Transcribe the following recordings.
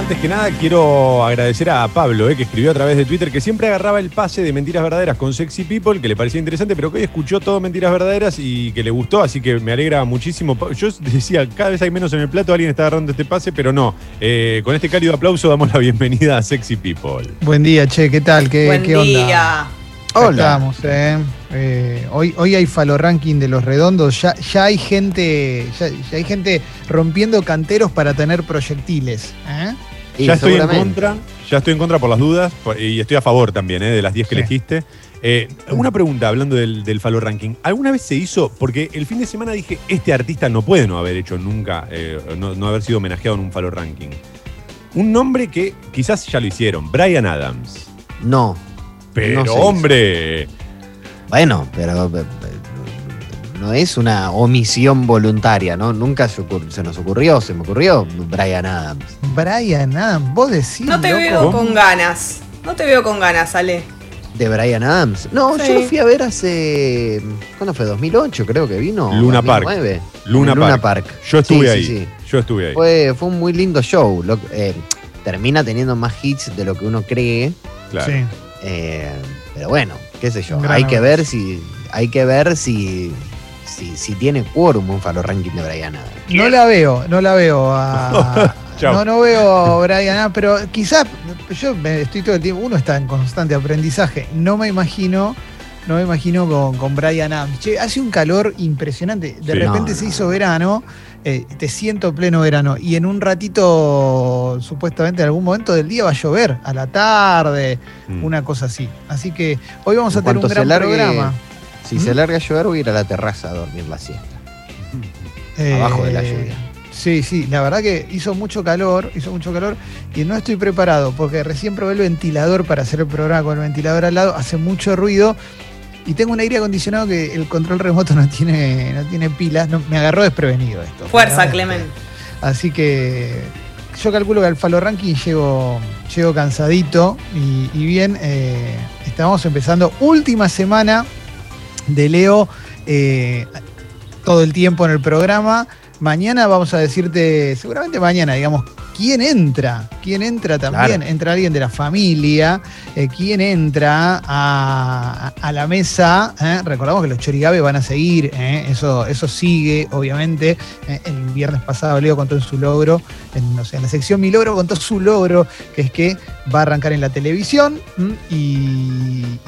Antes que nada, quiero agradecer a Pablo, eh, que escribió a través de Twitter que siempre agarraba el pase de Mentiras Verdaderas con Sexy People, que le parecía interesante, pero que hoy escuchó todo Mentiras Verdaderas y que le gustó, así que me alegra muchísimo. Yo decía, cada vez hay menos en el plato, alguien está agarrando este pase, pero no. Eh, con este cálido aplauso damos la bienvenida a Sexy People. Buen día, che, ¿qué tal? ¿Qué, Buen qué onda? día. Hola. Estamos, eh. Eh, hoy, hoy hay falo ranking de los redondos. Ya, ya hay gente, ya, ya hay gente rompiendo canteros para tener proyectiles. ¿eh? Ya estoy en contra, ya estoy en contra por las dudas y estoy a favor también eh, de las 10 que Sí. elegiste. Eh, una pregunta hablando del, del Falo Ranking. ¿Alguna vez se hizo? Porque el fin de semana dije, este artista no puede no haber hecho nunca, eh, no, no haber sido homenajeado en un Falo Ranking. Un nombre que quizás ya lo hicieron, Brian Adams. No. Pero No se hizo. hombre, Bueno, pero no es una omisión voluntaria, ¿no? Nunca se, ocur- se nos ocurrió, se me ocurrió Brian Adams. Brian Adams, vos decís. No te loco? veo con ganas. No te veo con ganas, Ale. ¿De Brian Adams? No, Sí. yo lo fui a ver hace. ¿Cuándo fue? ¿2008 creo que vino? Luna Park. 2009. Luna, En Luna Park. Park. Yo estuve Sí, ahí. sí, sí. Yo estuve ahí. Fue, fue un muy lindo show. Lo- eh, termina teniendo más hits de lo que uno cree. claro. Sí. eh, pero bueno, qué sé yo. Gran Hay que ver si. Hay que ver si. Si, si tiene quórum un falo ranking de Brian Adams. No la veo, no la veo. a- no, no veo a Brian Adams, pero quizás yo me estoy todo el tiempo, uno está en constante aprendizaje. No me imagino, no me imagino con, con Brian Adams. Che, hace un calor impresionante. De Sí. repente No, se no, hizo no. verano, eh, te siento pleno verano. Y en un ratito, supuestamente en algún momento del día va a llover, a la tarde, Mm. una cosa así. Así que hoy vamos En a tener un gran largue- programa. Si ¿Mm? se larga a llover, voy a ir a la terraza a dormir la siesta. Eh, Abajo de la lluvia. Sí, sí, la verdad que hizo mucho calor, hizo mucho calor y no estoy preparado porque recién probé el ventilador para hacer el programa con el ventilador al lado, hace mucho ruido y tengo un aire acondicionado que el control remoto no tiene, no tiene pilas, no, me agarró desprevenido esto. Fuerza, realmente. Clemen. Así que yo calculo que al Falo Ranking llego, llego cansadito y, y bien, eh, estamos empezando última semana de Leo eh, todo el tiempo en el programa. Mañana vamos a decirte, seguramente mañana, digamos, quién entra, quién entra también, Claro. entra alguien de la familia, eh, quién entra a, a la mesa. eh. Recordamos que los chorigabe van a seguir, eh, eso, eso sigue, obviamente. El viernes pasado Leo contó en su logro, en, no sé, en la sección Mi Logro contó su logro, que es que va a arrancar en la televisión ¿m? y, y-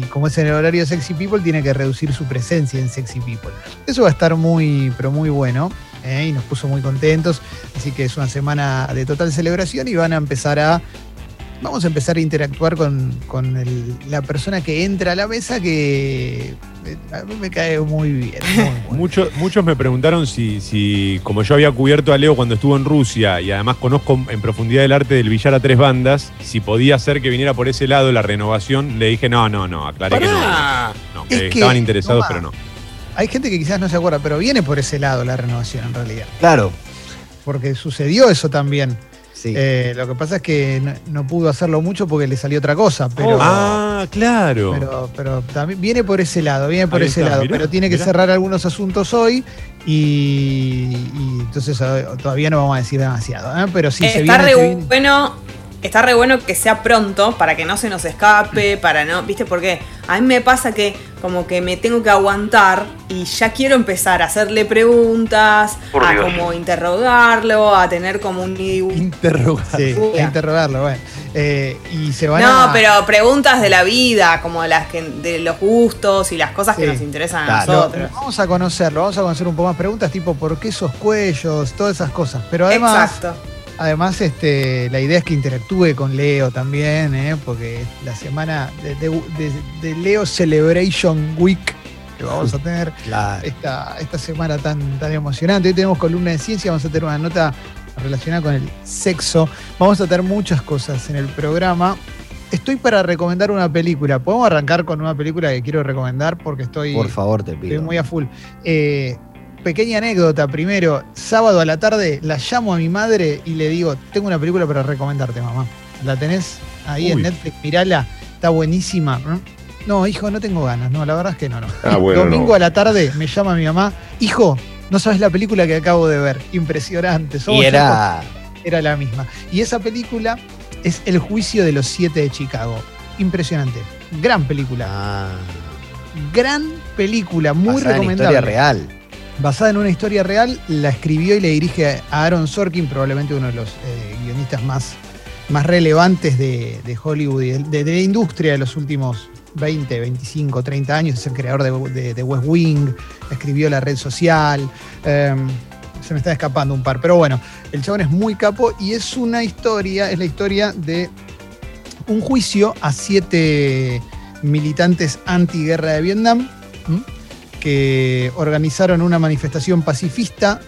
y como es en el horario de Sexy People, tiene que reducir su presencia en Sexy People. Eso va a estar muy, pero muy bueno. ¿Eh? Y nos puso muy contentos. Así que es una semana de total celebración y van a empezar a. Vamos a empezar a interactuar con, con el- la persona que entra a la mesa que eh, a mí me cae muy bien. muy. Muchos, muchos me preguntaron si, si, como yo había cubierto a Leo cuando estuvo en Rusia y además conozco en profundidad el arte del billar a tres bandas, si podía ser que viniera por ese lado la renovación, le dije no, no, no, aclaré que no. no, que Es que, estaban interesados, pero no. Hay gente que quizás no se acuerda, pero viene por ese lado la renovación en realidad. Claro. Porque sucedió eso también. Sí. Eh, lo que pasa es que no, no pudo hacerlo mucho porque le salió otra cosa, pero, ah, claro. pero, pero también viene por ese lado, viene por Ahí ese está, lado, mirá, pero tiene que mirá. cerrar algunos asuntos hoy y, y entonces eh, todavía no vamos a decir demasiado, ¿eh? pero sí se está viene, re se viene- bueno. Está re bueno que sea pronto para que no se nos escape, para no. ¿Viste por qué? A mí me pasa que como que me tengo que aguantar y ya quiero empezar a hacerle preguntas, Por a Dios. como interrogarlo, a tener como un. Interrogar. Sí, a interrogarlo, bueno. Eh, y se van No, a... pero preguntas de la vida, como las que de los gustos y las cosas que nos interesan a Claro. Nosotros. vamos a conocerlo, vamos a conocer un poco más preguntas tipo ¿por qué esos cuellos? Todas esas cosas. Pero además, Exacto. Además este, la idea es que interactúe con Leo también, ¿eh? porque la semana de, de- de- de Leo Celebration Week que vamos a tener Claro. esta, esta semana tan, tan emocionante. Hoy tenemos columna de ciencia, vamos a tener una nota relacionada con el sexo. Vamos a tener muchas cosas en el programa. Estoy para recomendar una película. ¿Podemos arrancar con una película que quiero recomendar? Porque estoy, Por favor, te estoy pido. muy a full. Eh, pequeña anécdota primero. Sábado a la tarde la llamo a mi madre y le digo, tengo una película para recomendarte, mamá. ¿La tenés ahí en. Netflix? Mirala, está buenísima. No, hijo, no tengo ganas. No, la verdad es que no, no. Ah, bueno, Domingo no. a la tarde me llama mi mamá, hijo, no sabes la película que acabo de ver. Impresionante. Somos Y era. era la misma. Y esa película es El juicio de los siete de Chicago. Impresionante. Gran película. Ah, Gran película, muy basada en recomendable. historia real. Basada en una historia real, la escribió y le dirige a Aaron Sorkin, probablemente uno de los eh, guionistas más, más relevantes de, Hollywood y de, la industria de los últimos 20, 25, 30 años. Es el creador de, West Wing, escribió La Red Social. eh, se me está escapando un par, pero bueno, el chabón es muy capo y es una historia, es la historia de un juicio a siete militantes antiguerra de Vietnam. Que organizaron una manifestación pacifista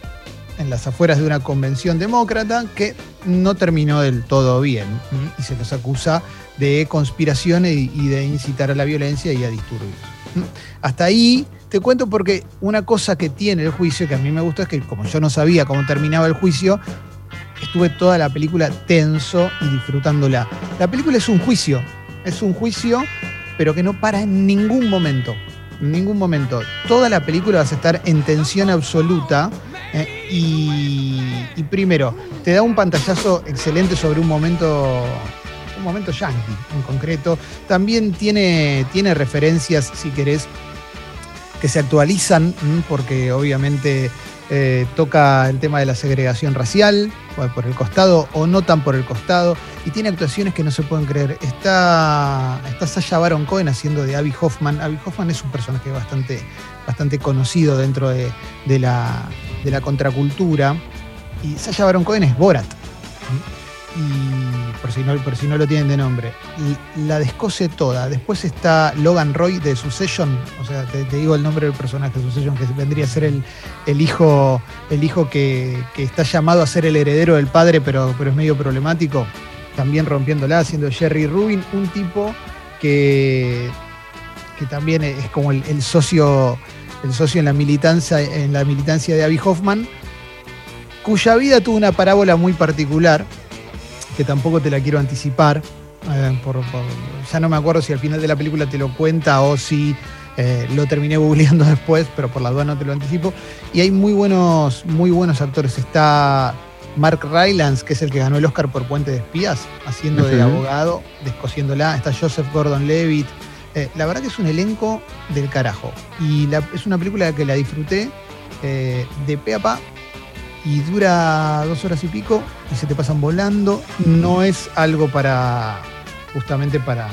en las afueras de una convención demócrata que no terminó del todo bien y se los acusa de conspiración y, de incitar a la violencia y a disturbios. Hasta ahí te cuento porque una cosa que tiene el juicio que a mí me gustó es que como yo no sabía cómo terminaba el juicio, estuve toda la película tenso y disfrutándola. La película es un juicio, es un juicio, pero que no para en ningún momento. En ningún momento. Toda la película vas a estar en tensión absoluta. eh, y, y primero, te da un pantallazo excelente sobre un momento. Un momento yankee en concreto. También tiene, tiene referencias, si querés, que se actualizan, porque obviamente eh, toca el tema de la segregación racial, por el costado o no tan por el costado, y tiene actuaciones que no se pueden creer. Está, está Sasha Baron Cohen haciendo de Abby Hoffman. Abby Hoffman es un personaje bastante, bastante conocido dentro de, de la, de la contracultura, y Sasha Baron Cohen es Borat. Y por si no, por si no lo tienen de nombre, y la descose toda. Después está Logan Roy de Succession, o sea, te, digo el nombre del personaje de Succession, que vendría a ser el, el hijo, el hijo que, que está llamado a ser el heredero del padre, pero, pero es medio problemático. También rompiéndola, haciendo Jerry Rubin, un tipo que, que también es como el, el socio, el socio en la militancia, en la militancia de Abby Hoffman, cuya vida tuvo una parábola muy particular, que tampoco te la quiero anticipar. eh, por- por- ya no me acuerdo si al final de la película te lo cuenta o si eh, lo terminé googleando después, pero por la duda no te lo anticipo. Y hay muy buenos, muy buenos actores. Está Mark Rylance, que es el que ganó el Oscar por Puente de Espías, haciendo de abogado, descosiéndola. Está Joseph Gordon-Levitt. Eh, la verdad que es un elenco del carajo. Y la- es una película que la disfruté eh, de pe a pa y dura dos horas y pico y se te pasan volando. No es algo para, justamente para,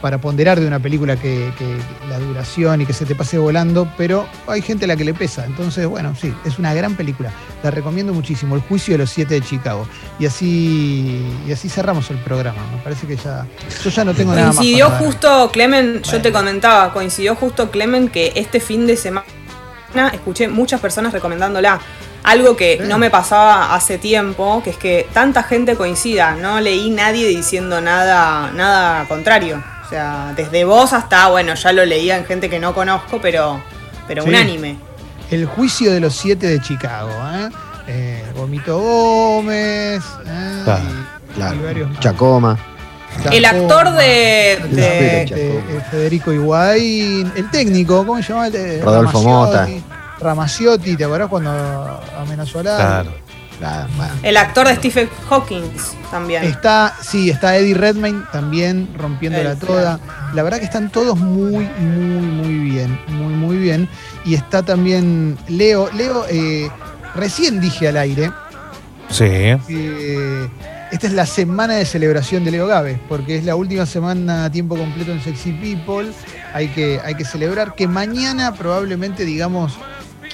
para ponderar de una película que, que la duración y que se te pase volando, pero hay gente a la que le pesa. Entonces, bueno, sí, es una gran película. La recomiendo muchísimo. El juicio de los siete de Chicago. Y así, y así cerramos el programa. Me parece que ya. Yo ya no tengo nada más. Coincidió justo, Clemen, yo te comentaba, coincidió justo, Clemen, que este fin de semana escuché muchas personas recomendándola. Algo que Sí. no me pasaba hace tiempo, que es que tanta gente coincida. No leí nadie diciendo nada, nada contrario. O sea, desde vos hasta, bueno, ya lo leía en gente que no conozco, pero, pero Sí. unánime. El juicio de los siete de Chicago. ¿eh? Eh, Gomito Gómez. ¿eh? Claro, y- varios. Chacoma. El actor de- de- eh, Federico Higuaín. El técnico, ¿cómo se llama? El Rodolfo Ramaciotti. Ramaciotti, ¿te acordás cuando amenazó a Lara? Claro. Bueno. El actor de Stephen Hawking también. Está, sí, está Eddie Redmayne también rompiéndola El- toda. La verdad que están todos muy, muy, muy bien. Muy, muy bien. Y está también Leo. Leo, eh, recién dije al aire Sí. que esta es la semana de celebración de Leo Gávez, porque es la última semana a tiempo completo en Sexy People. Hay que, hay que celebrar que mañana probablemente digamos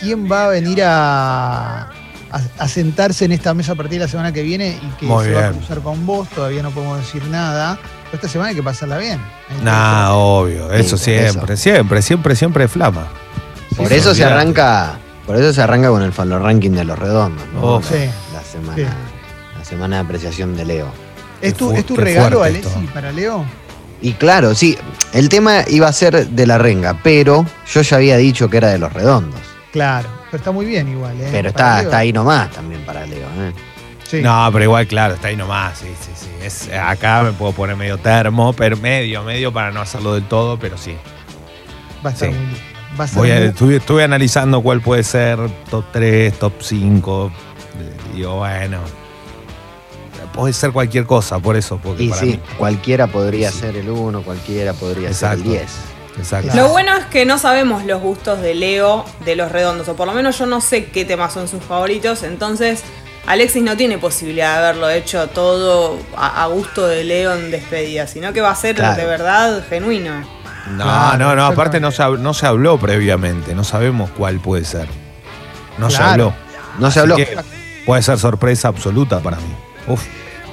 quién va a venir a, a- a sentarse en esta mesa a partir de la semana que viene y que Muy se va a cruzar con vos. Todavía no podemos decir nada. Pero esta semana hay que pasarla bien. Que Nah, obvio. Eso Sí, siempre, siempre, siempre, siempre flama. Por eso se arranca, por eso se arranca con el Fallo Ranking de los redondos, ¿no? Oh. La- Sí. La semana, Sí. la semana de apreciación de Leo. ¿Es tu, es regalo, Alessi, para Leo? Y claro, sí, el tema iba a ser de la renga, pero yo ya había dicho que era de los redondos. Claro, pero está muy bien igual. ¿eh? Pero está, está ahí nomás también para Leo. ¿eh? Sí. No, pero igual, claro, está ahí nomás. Sí, sí, sí. Es, acá me puedo poner medio termo, pero medio, medio para no hacerlo del todo, pero sí. Va a estar Sí. muy lindo. Va a ser Voy a- muy- estuve, estuve analizando cuál puede ser top 3, top 5. Digo, bueno, puede ser cualquier cosa, por eso. Porque Y para sí, mí. cualquiera podría Sí. ser el 1, cualquiera podría Exacto. ser el 10. Exacto. Lo bueno es que no sabemos los gustos de Leo de los redondos, o por lo menos yo no sé qué temas son sus favoritos, entonces Alexis no tiene posibilidad de haberlo hecho todo a, gusto de Leo en despedida, sino que va a ser Claro. de verdad genuino. No, Claro, no, no, aparte no se, no se habló previamente, no sabemos cuál puede ser. No se habló. No se habló. que puede ser sorpresa absoluta para mí. Uf.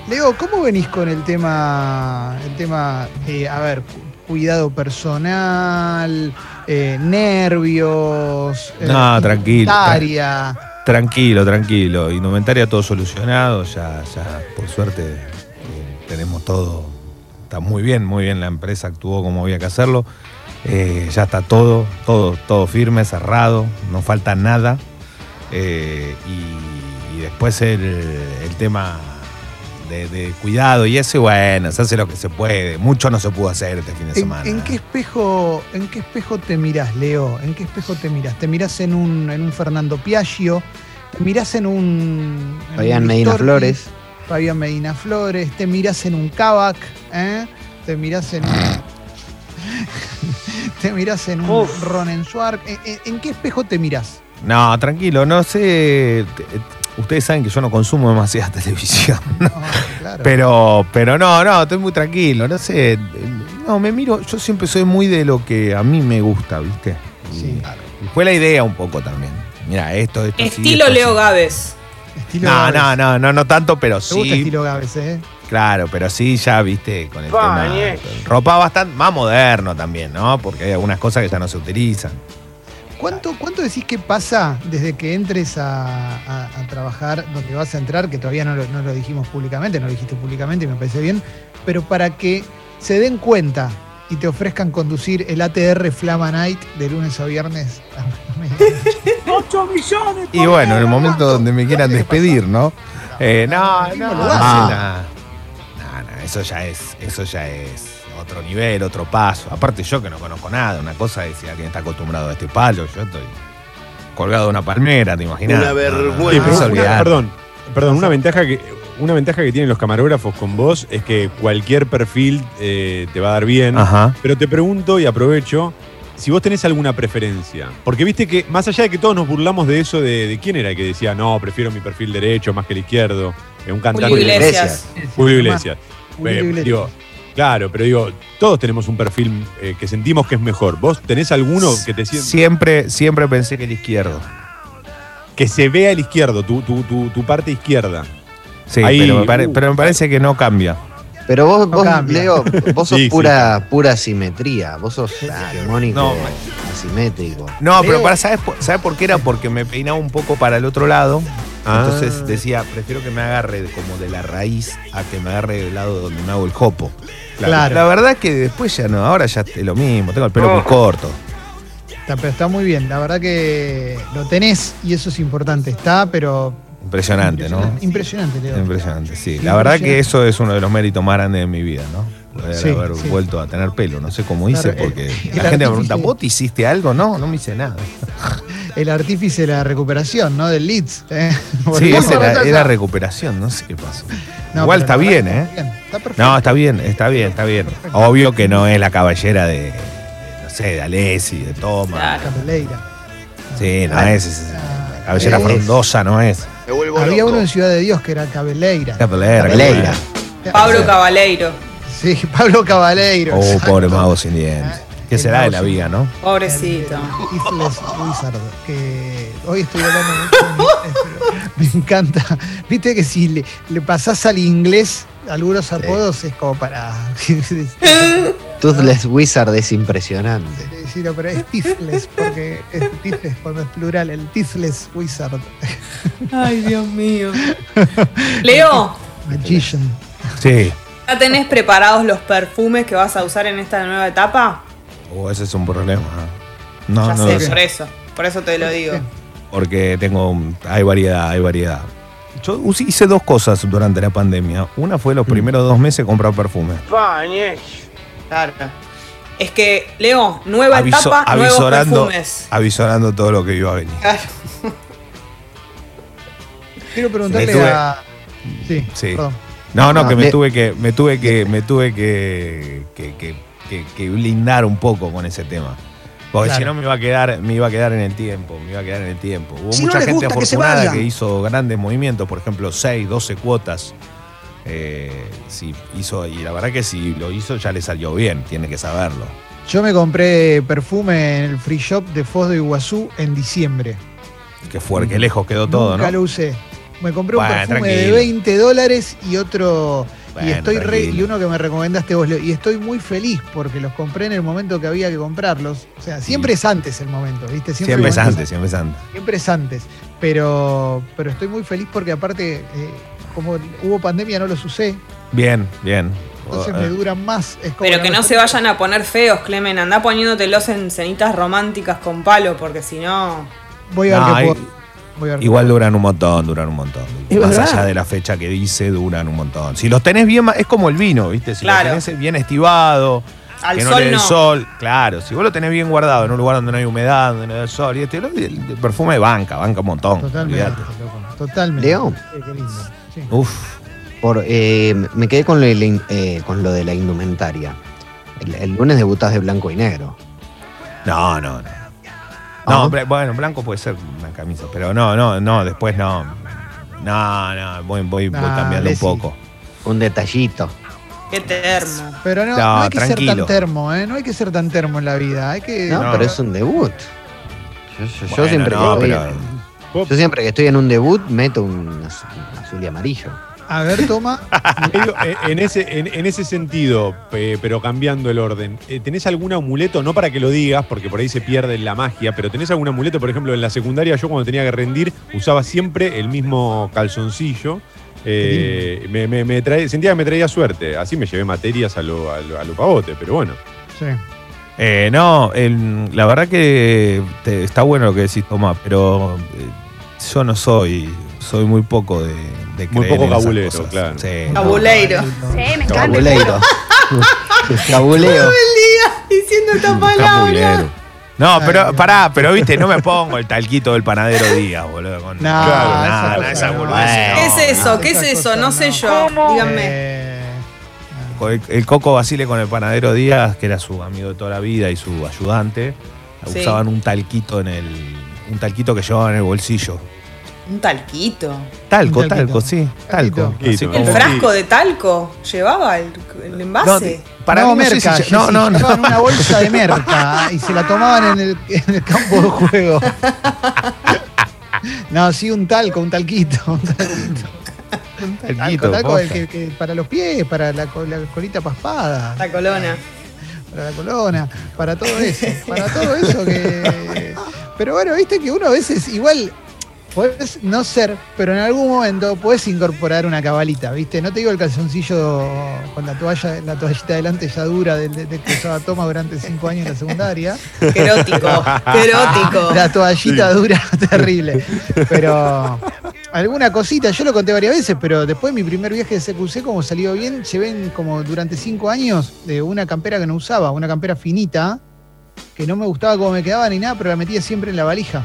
Leo, ¿cómo venís con el tema, el tema, eh, a ver, cuidado personal, eh, nervios, eh, No, tranquilo. indumentaria? Tranquilo, tranquilo. Indumentaria todo solucionado, ya, ya por suerte eh, tenemos todo. Está muy bien, muy bien. La empresa actuó como había que hacerlo. Ya está todo, todo, todo firme, cerrado, no falta nada. Y, y después el, el tema de, de cuidado y eso, y bueno, se hace lo que se puede. Mucho no se pudo hacer este fin de ¿En, semana. en qué espejo, ¿En qué espejo te mirás, Leo? ¿En qué espejo te mirás? ¿Te mirás en un, en un Fernando Piaggio? ¿Te mirás en un. en Fabián un Medina? Flores. Fabián Medina Flores. ¿Te mirás en un Kavak? ¿eh? ¿Te mirás en un. ¿Te mirás en un Ronen Schwark? ¿En, en- en qué espejo te mirás? No, tranquilo, no sé. Te- Ustedes saben que yo no consumo demasiada televisión. No, claro. Pero, pero no, no, estoy muy tranquilo, no sé. No, me miro, yo siempre soy muy de lo que a mí me gusta, ¿viste? Sí. y fue la idea un poco también. Mira, esto, esto sí, Estilo esto Leo sí. Gávez. Estilo No, Gávez. no, no, no, no tanto, pero Me gusta sí. estilo Gávez, ¿eh? Claro, pero sí ya, viste, con el tema. Ropa bastante más moderno también, ¿no? Porque hay algunas cosas que ya no se utilizan. ¿Cuánto, ¿Cuánto decís que pasa desde que entres a, a- a trabajar donde vas a entrar, que todavía no lo, no lo dijimos públicamente, no lo dijiste públicamente y me parece bien, pero para que se den cuenta y te ofrezcan conducir el ATR Flama Night de lunes a viernes a la medianoche? Y bueno, en el momento donde me quieran despedir, ¿no? Eh, no, no, no, Ah. no, no, eso ya es, eso ya es otro nivel, otro paso. Aparte yo que no conozco nada, una cosa es si alguien está acostumbrado a este palo, yo estoy colgado de una palmera, ¿te imaginas? Una vergüenza. no, Sí, no, pero no, una- olvidar. perdón, perdón, una ventaja que una ventaja que tienen los camarógrafos con vos es que cualquier perfil eh, te va a dar bien. Ajá. Pero te pregunto y aprovecho si vos tenés alguna preferencia. Porque viste que, más allá de que todos nos burlamos de eso, de, de quién era el que decía, no, prefiero mi perfil derecho más que el izquierdo, eh, un cantante. Julio Julio Iglesias. Julio Iglesias. Julio Eh, Iglesias. digo, claro, pero digo, todos tenemos un perfil eh, que sentimos que es mejor. ¿Vos tenés alguno que te sienta Siempre, siempre pensé que el izquierdo. que se vea el izquierdo, tu, tu, tu, tu parte izquierda? Sí, Ahí, pero, me pare- uh. pero me parece que no cambia. Pero vos, No vos cambia. Leo, vos sos Sí, sí, pura, pura simetría. Vos sos hegemónico, No. asimétrico. No, pero para, ¿sabes, por- ¿sabes por qué era? Porque me peinaba un poco para el otro lado. Ah. Entonces decía, prefiero que me agarre como de la raíz a que me agarre del lado donde me hago el jopo. Claro. La verdad es que después ya no, ahora ya es lo mismo, tengo el pelo muy corto. Está, pero está muy bien, la verdad que lo tenés y eso es importante. Está, pero. Impresionante, ¿no? Impresionante, Leo. Impresionante, sí. La verdad que eso es uno de los méritos más grandes de mi vida, ¿no? Poder Sí, haber sí. vuelto a tener pelo. No sé cómo hice, Claro, porque el la gente me pregunta, ¿vos te hiciste algo? No, no me hice nada. El artífice de la recuperación, ¿no? Del Leeds. ¿eh? Sí, esa era, recuperación, no sé qué pasó. No, Igual está bien, ¿eh? está bien, Está perfecto. No, está bien, está bien, está bien. Obvio que no es la caballera de, no sé, de Alessi, de Toma. Claro. Sí, no Ah, es, es- la cabellera es- frondosa no es. Había loco. uno en Ciudad de Dios que era Cabeleira. Capelera, Capeleira. Pablo Cabaleiro. Sí, Pablo Cabaleiro. Oh, exacto. pobre mago sin dientes. ¿Qué El será de la vida, no? Pobrecito. El Ifles Wizard, que hoy estoy hablando mucho me encanta. Viste que si le, le pasás al inglés algunos apodos es como para Toothless Wizard es impresionante. decirlo, pero es Tifles, porque es Tifles cuando es plural, el Tifles Wizard, Ay, Dios mío. Leo, Magician. Sí. ¿ya tenés preparados los perfumes que vas a usar en esta nueva etapa? Oh, ese es un problema. No, ya no sé, por eso. Por eso te lo digo. Porque tengo. Hay variedad, hay variedad. Yo hice dos cosas durante la pandemia. Una fue los primeros dos meses comprar perfume. Claro. Es que, Leo, nueva Aviso- etapa, nuevos avisorando, perfumes. avisorando todo lo que iba a venir. Claro. Quiero preguntarle Estuve- a. Sí, Sí. perdón. No, no, Ah, que me le- tuve que, me tuve que, me tuve que, que, que- que- que blindar un poco con ese tema. Porque Claro. si no me iba a quedar, me iba a quedar en el tiempo, me iba a quedar en el tiempo. Hubo Si no mucha les gente gusta, que se afortunada que, hizo grandes movimientos, por ejemplo, 6, 12 cuotas. Eh, sí, hizo, y la verdad que si lo hizo ya le salió bien, tiene que saberlo. Yo me compré perfume en el free shop de Foz de Iguazú en diciembre. Que fue, que lejos quedó todo, Nunca ¿no? lo usé. Me compré un perfume de tranquilo. 20 dólares y otro. Bueno, y estoy re- y uno que me recomendaste vos, Leo, y estoy muy feliz porque los compré en el momento que había que comprarlos. O sea, siempre es antes el momento, ¿viste? Siempre es antes, siempre es antes. Siempre es antes. Pero, pero estoy muy feliz porque aparte, eh, como hubo pandemia, no los usé. Bien, bien. Entonces Oh, me eh, duran más. Es como Pero que no se vayan a poner feos, Clemen. Anda poniéndotelos en cenitas románticas con palo, porque si no. Voy a ver no, qué hay- puedo. Igual duran un montón, duran un montón. Es Más verdad. allá de la fecha que dice, duran un montón. Si los tenés bien, es como el vino, ¿viste? Si Claro. lo tenés bien estivado, Al que no sol le dé no. el sol, claro. Si vos lo tenés bien guardado en un lugar donde no hay humedad, donde no hay sol, y este, el, el perfume banca, banca un montón. Totalmente. olvidate. Totalmente. Leo. Sí, qué lindo. Sí. Uf, Por, eh, me quedé con lo, de la in- eh, con lo de la indumentaria. El, el lunes debutás de blanco y negro. no, no, no. No, bueno, blanco puede ser una camisa, pero no, no, no, después no. No, no, voy, voy, voy Nah, cambiando un poco. Un detallito. Qué termo. Pero no, No, no hay que ser tranquilo. tan termo, ¿eh? No hay que ser tan termo en la vida. Hay que. No, No. pero es un debut. Yo, yo- yo Bueno, siempre no, que pero- yo siempre que estoy en un debut meto un azul, un azul y amarillo. A ver, toma. Medio, eh, en, ese, en, en ese sentido, pe- pero cambiando el orden, eh, ¿tenés algún amuleto? No para que lo digas, porque por ahí se pierde la magia, pero ¿tenés algún amuleto? Por ejemplo, en la secundaria yo cuando tenía que rendir usaba siempre el mismo calzoncillo. Eh, me, me- me trae- sentía que me traía suerte. Así me llevé materias a lo, a lo, a lo pavote, pero bueno. Sí. Eh, no, el- la verdad que te- está bueno lo que decís, Tomás, pero eh, yo no soy, soy muy poco de, de Muy creer poco en esas cabulero, cosas. claro. Sí. Cabuleiro. Sí, me encanta. Cabuleiro. Cabuleo. Diciendo esta Cabulero. No, pero pará, pero viste, no me pongo el talquito del panadero Díaz, boludo. Con, No, Claro, esa nada, cosa esa no. boludez, ¿Qué no, es eso? no. ¿Qué es Esas eso? cosas No sé no. yo. Díganme. Eh, El, el Coco Basile con el panadero Díaz, que era su amigo de toda la vida y su ayudante, Sí. usaban un talquito en el. Un talquito que llevaban en el bolsillo. Un talquito. Talco, Un talquito. talco, sí. Talco. Así El ¿El frasco de talco llevaba el, el envase? Para no, mí no sé si- no, no, no. llevaban una bolsa de merca y se la tomaban en el, en el campo de juego. No, sí, un talco, un talquito. Un talquito. Talquito, talco el posta. que- que para los pies, para la, la colita paspada, La colona. para la colona, para todo eso. Para todo eso que. Pero bueno, viste que uno a veces igual. Podés no ser, pero en algún momento podés incorporar una cabalita, ¿viste? No te digo el calzoncillo con la toalla, la toallita adelante ya dura del de, de que usaba Toma durante cinco años en la secundaria. Erótico. Qué erótico. La toallita dura terrible. Pero alguna cosita, yo lo conté varias veces, pero después de mi primer viaje de CQC, como salió bien, llevé como durante cinco años de una campera que no usaba, una campera finita, que no me gustaba cómo me quedaba ni nada, pero la metía siempre en la valija.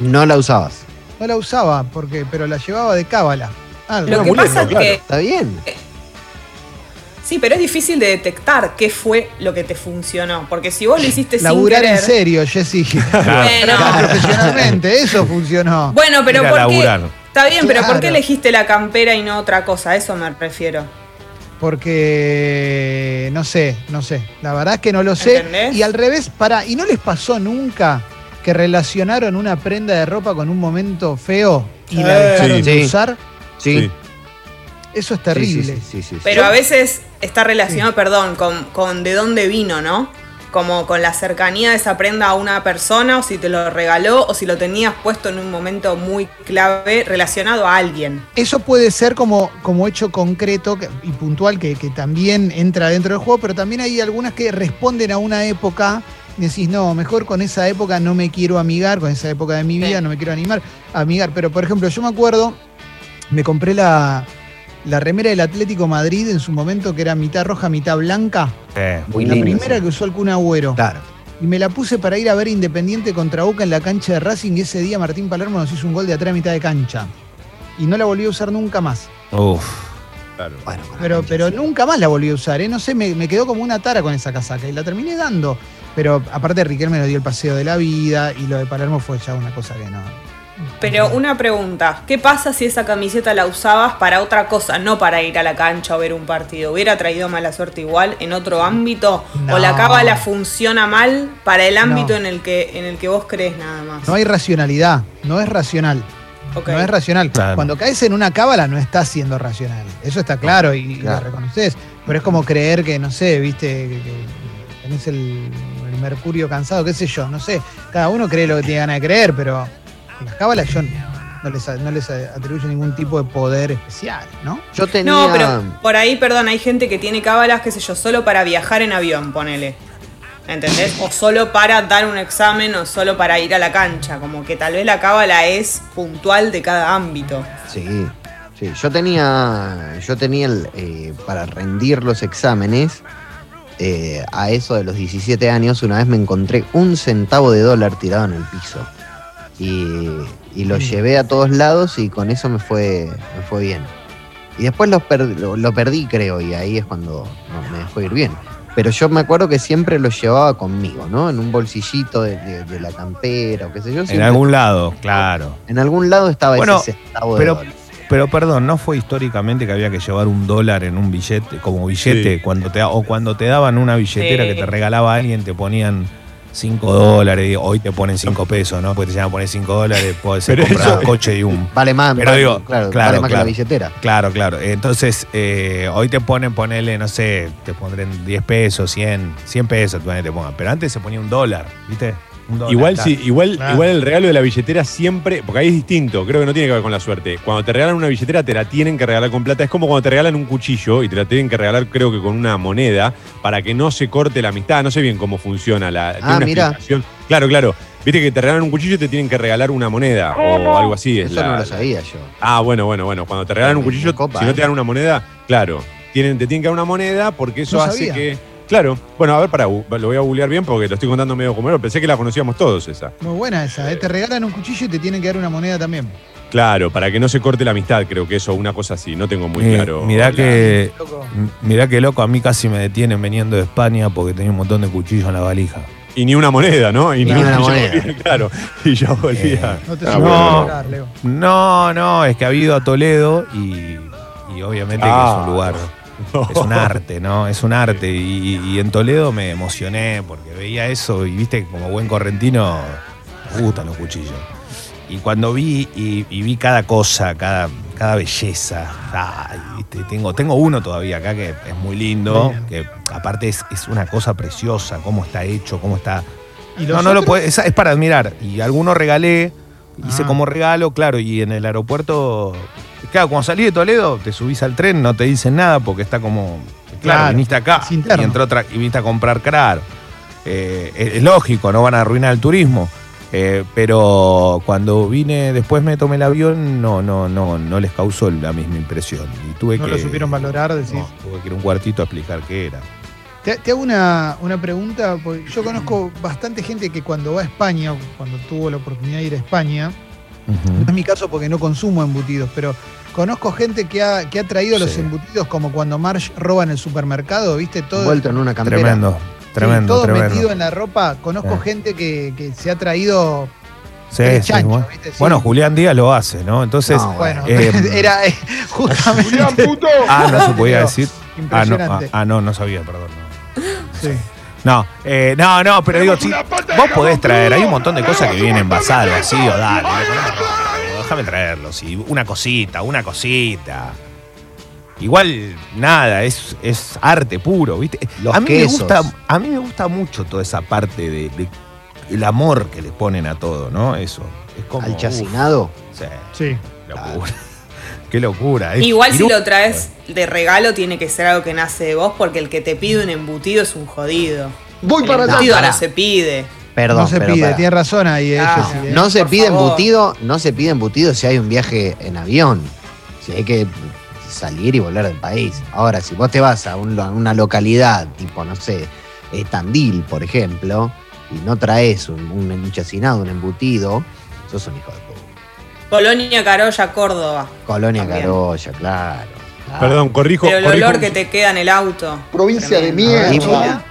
No la usabas. No la usaba, porque, pero la llevaba de cábala. Ah, Lo que pasa es claro. que. Está bien. Sí, pero es difícil de detectar qué fue lo que te funcionó. Porque si vos lo hiciste sin laburar querer. en serio, Jessy. Bueno. Profesionalmente, eso funcionó. Bueno, pero ¿por qué? laburar. Está bien, pero ¿por qué elegiste la campera y no otra cosa? A eso me refiero. Porque no sé, no sé. La verdad es que no lo sé. ¿Entendés? Y al revés, para, ¿y no les pasó nunca que relacionaron una prenda de ropa con un momento feo y la Sí. dejaron de Sí. usar? Sí. Sí. Eso es Sí, terrible. sí, sí, sí, sí. Pero a veces está relacionado, perdón, con, con de dónde vino, ¿no? Como con la cercanía de esa prenda a una persona, o si te lo regaló, o si lo tenías puesto en un momento muy clave relacionado a alguien. Eso puede ser como, como hecho concreto y puntual que, que también entra dentro del juego, pero también hay algunas que responden a una época decís, no, mejor con esa época no me quiero amigar, con esa época de mi Sí. vida no me quiero animar, amigar. Pero por ejemplo, yo me acuerdo, me compré la, la remera del Atlético Madrid en su momento que era mitad roja, mitad blanca, Eh, Muy la lindo, primera sí. que usó el Kun Agüero. Claro. Y me la puse para ir a ver Independiente contra Boca en la cancha de Racing y ese día Martín Palermo nos hizo un gol de atrás a mitad de cancha. Y no la volví a usar nunca más. uf. Claro. Bueno, Pero, pero nunca más la volví a usar, ¿eh? No sé, me, me quedó como una tara con esa casaca y la terminé dando. Pero aparte Riquelme nos dio el paseo de la vida y lo de Palermo fue ya una cosa que no. Pero una pregunta, ¿qué pasa si esa camiseta la usabas para otra cosa, no para ir a la cancha o ver un partido? ¿Hubiera traído mala suerte igual en otro ámbito? No. ¿O la cábala funciona mal para el ámbito No. en, el que, en el que vos crees nada más? No hay racionalidad, no es racional. No es racional. Claro. Cuando caes en una cábala no estás siendo racional. Eso está claro y, lo reconoces. Pero es como creer que, no sé, viste, que, que tenés el, el mercurio cansado, qué sé yo, no sé. Cada uno cree lo que tiene ganas de creer, pero con las cábalas yo no les, no les atribuyo ningún tipo de poder especial, ¿no? Yo tenía. No, pero por ahí, perdón, hay gente que tiene cábalas, qué sé yo, solo para viajar en avión, ponele. ¿Entendés? O solo para dar un examen o solo para ir a la cancha. Como que tal vez la cábala es puntual de cada ámbito. Sí, sí. Yo tenía. Yo tenía el, eh, para rendir los exámenes. Eh, a eso de los 17 años, una vez me encontré un centavo de dólar tirado en el piso. Y, y lo Mm. llevé a todos lados y con eso me fue, me fue bien. Y después per- lo, lo perdí, creo, y ahí es cuando no, me dejó ir bien. Pero yo me acuerdo que siempre lo llevaba conmigo, ¿no? En un bolsillito de, de- de la campera o qué sé yo. En algún lado, claro. en algún lado estaba Bueno, ese centavo de pero- dólar. Pero perdón, ¿no fue históricamente que había que llevar un dólar en un billete, como billete, Sí. cuando te, o cuando te daban una billetera Sí. que te regalaba alguien, te ponían 5 dólares, y hoy te ponen 5 pesos, ¿no? Pues te llegan a poner 5 dólares, puede ser Pero comprar eso- un coche y un... Vale más, Pero vale- digo, claro, claro, vale más que claro. la billetera. Claro, claro. Entonces, eh, hoy te ponen, ponele, no sé, te pondrán 10 pesos, 100, 100 pesos, te pongan. Pero antes se ponía un dólar, ¿viste? Dólar, Igual sí, igual, Claro. igual el regalo de la billetera siempre, porque ahí es distinto, creo que no tiene que ver con la suerte. Cuando te regalan una billetera te la tienen que regalar con plata. Es como cuando te regalan un cuchillo y te la tienen que regalar creo que con una moneda para que no se corte la amistad. No sé bien cómo funciona la Ah, una explicación. Claro, claro. Viste que te regalan un cuchillo y te tienen que regalar una moneda o algo así. Es Eso la- no lo sabía yo. Ah, bueno, bueno, bueno. Cuando te regalan un cuchillo, copa, si no eh. te dan una moneda, claro. Tienen, te tienen que dar una moneda porque eso No hace que. Claro. Bueno, a ver, para, lo voy a googlear bien porque lo estoy contando medio como. Pensé que la conocíamos todos esa. Muy buena esa, ¿eh? Te regalan un cuchillo y te tienen que dar una moneda también. Claro, para que no se corte la amistad, creo que eso, una cosa así. No tengo muy Eh, claro. mirá que, mirá que loco, a mí casi me detienen viniendo de España porque tenía un montón de cuchillos en la valija. Y ni una moneda, ¿no? Y Ni ni una moneda. volvía, claro. Y yo volvía. No te Ah, bueno. Leo. No, no, es que ha ido a Toledo y, y obviamente que Ah. es un lugar, es un arte, ¿no? Es un arte. Y, y en Toledo me emocioné porque veía eso y viste, como buen correntino, me gustan los cuchillos. Y cuando vi y, y vi cada cosa, cada, cada belleza, ay, viste, tengo, tengo uno todavía acá que es muy lindo, que aparte es, es una cosa preciosa, cómo está hecho, cómo está ¿Y no, no lo puede, es, es para admirar. Y algunos regalé, hice Ah. como regalo, claro, y en el aeropuerto, claro, cuando salí de Toledo, te subís al tren, no te dicen nada porque está como, claro, Claro, viniste acá y entró otra, y viniste a comprar claro. Eh, es, es lógico, no van a arruinar el turismo. Eh, pero cuando vine, después me tomé el avión, no, no, no, no les causó la misma impresión. Y tuve No que. lo supieron valorar, decís. no, tuve que ir un cuartito a explicar qué era. Te, te hago una, una pregunta, porque yo conozco bastante gente que cuando va a España, cuando tuvo la oportunidad de ir a España, no es mi caso porque no consumo embutidos, pero conozco gente que ha, que ha traído los Sí. embutidos como cuando Marsh roba en el supermercado, ¿viste? Todo, Envuelto en una campera. Tremendo, sí, tremendo, todo tremendo. metido en la ropa. Conozco Sí. gente que, que se ha traído Sí, sí, chancho, bueno. ¿viste? Sí. Bueno, Julián Díaz lo hace, ¿no? Entonces, No, Bueno, Eh, era eh, justamente ah, no se podía decir. Ah, no, ah, ah, no, no sabía, perdón. no. Sí. No, eh, no, no, pero digo, si vos podés traer, hay un montón de cosas que vienen envasadas así, o dale, déjame- déjame traerlo, sí, una cosita, una cosita. Igual, nada, es, es arte puro, ¿viste? Los a mí quesos. me gusta, a mí me gusta mucho toda esa parte de, de el amor que le ponen a todo, ¿no? Eso. Es como. Al uf, chacinado. sí, Sí. locura. Qué locura. es Igual si lo traes de regalo tiene que ser algo que nace de vos porque el que te pide un embutido es un jodido. Voy El para allá. embutido no se pide. Perdón, no se pero pide, tiene razón ahí. Ah. No se Por pide favor. embutido, no se pide embutido si hay un viaje en avión. Si hay que salir y volver del país. Ahora, si vos te vas a, un lo- a una localidad, tipo, no sé, eh, Tandil, por ejemplo, y no traes un, un, un chacinado, un embutido, sos un hijo de puta. Colonia Carolla, Córdoba. Colonia También. Carolla, claro. Perdón, corrijo. Pero el corrijo, olor que te queda en el auto. Provincia de mierda.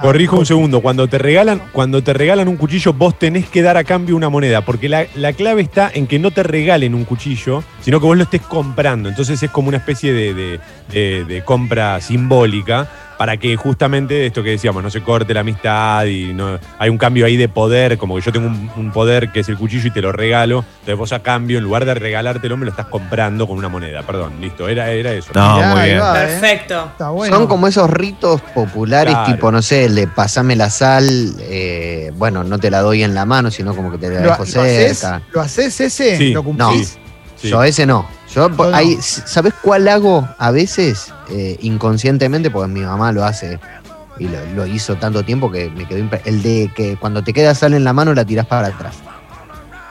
Corrijo un segundo. Cuando te regalan, cuando te regalan un cuchillo, vos tenés que dar a cambio una moneda. Porque la, la clave está en que no te regalen un cuchillo, sino que vos lo estés comprando. Entonces es como una especie de, de- de- de compra simbólica para que justamente esto que decíamos, no se corte la amistad y no hay un cambio ahí de poder, como que yo tengo un, un poder que es el cuchillo y te lo regalo, entonces vos a cambio, en lugar de regalártelo, me lo estás comprando con una moneda. Perdón, listo, era, era eso. No, Mirá, muy bien. va, ¿eh? Perfecto. Está bueno. Son como esos ritos populares, Claro. tipo, no sé, el de pasame la sal, eh, bueno, no te la doy en la mano, sino como que te la ¿Lo, dejo lo haces, cerca. ¿Lo haces ese? Sí. ¿Lo No, cumplís? Sí. yo ese no. Yo, no. hay- ¿Sabes cuál hago a veces? Eh, inconscientemente, porque mi mamá lo hace y lo, lo hizo tanto tiempo que me quedó El de que cuando te queda sal en la mano la tirás para atrás.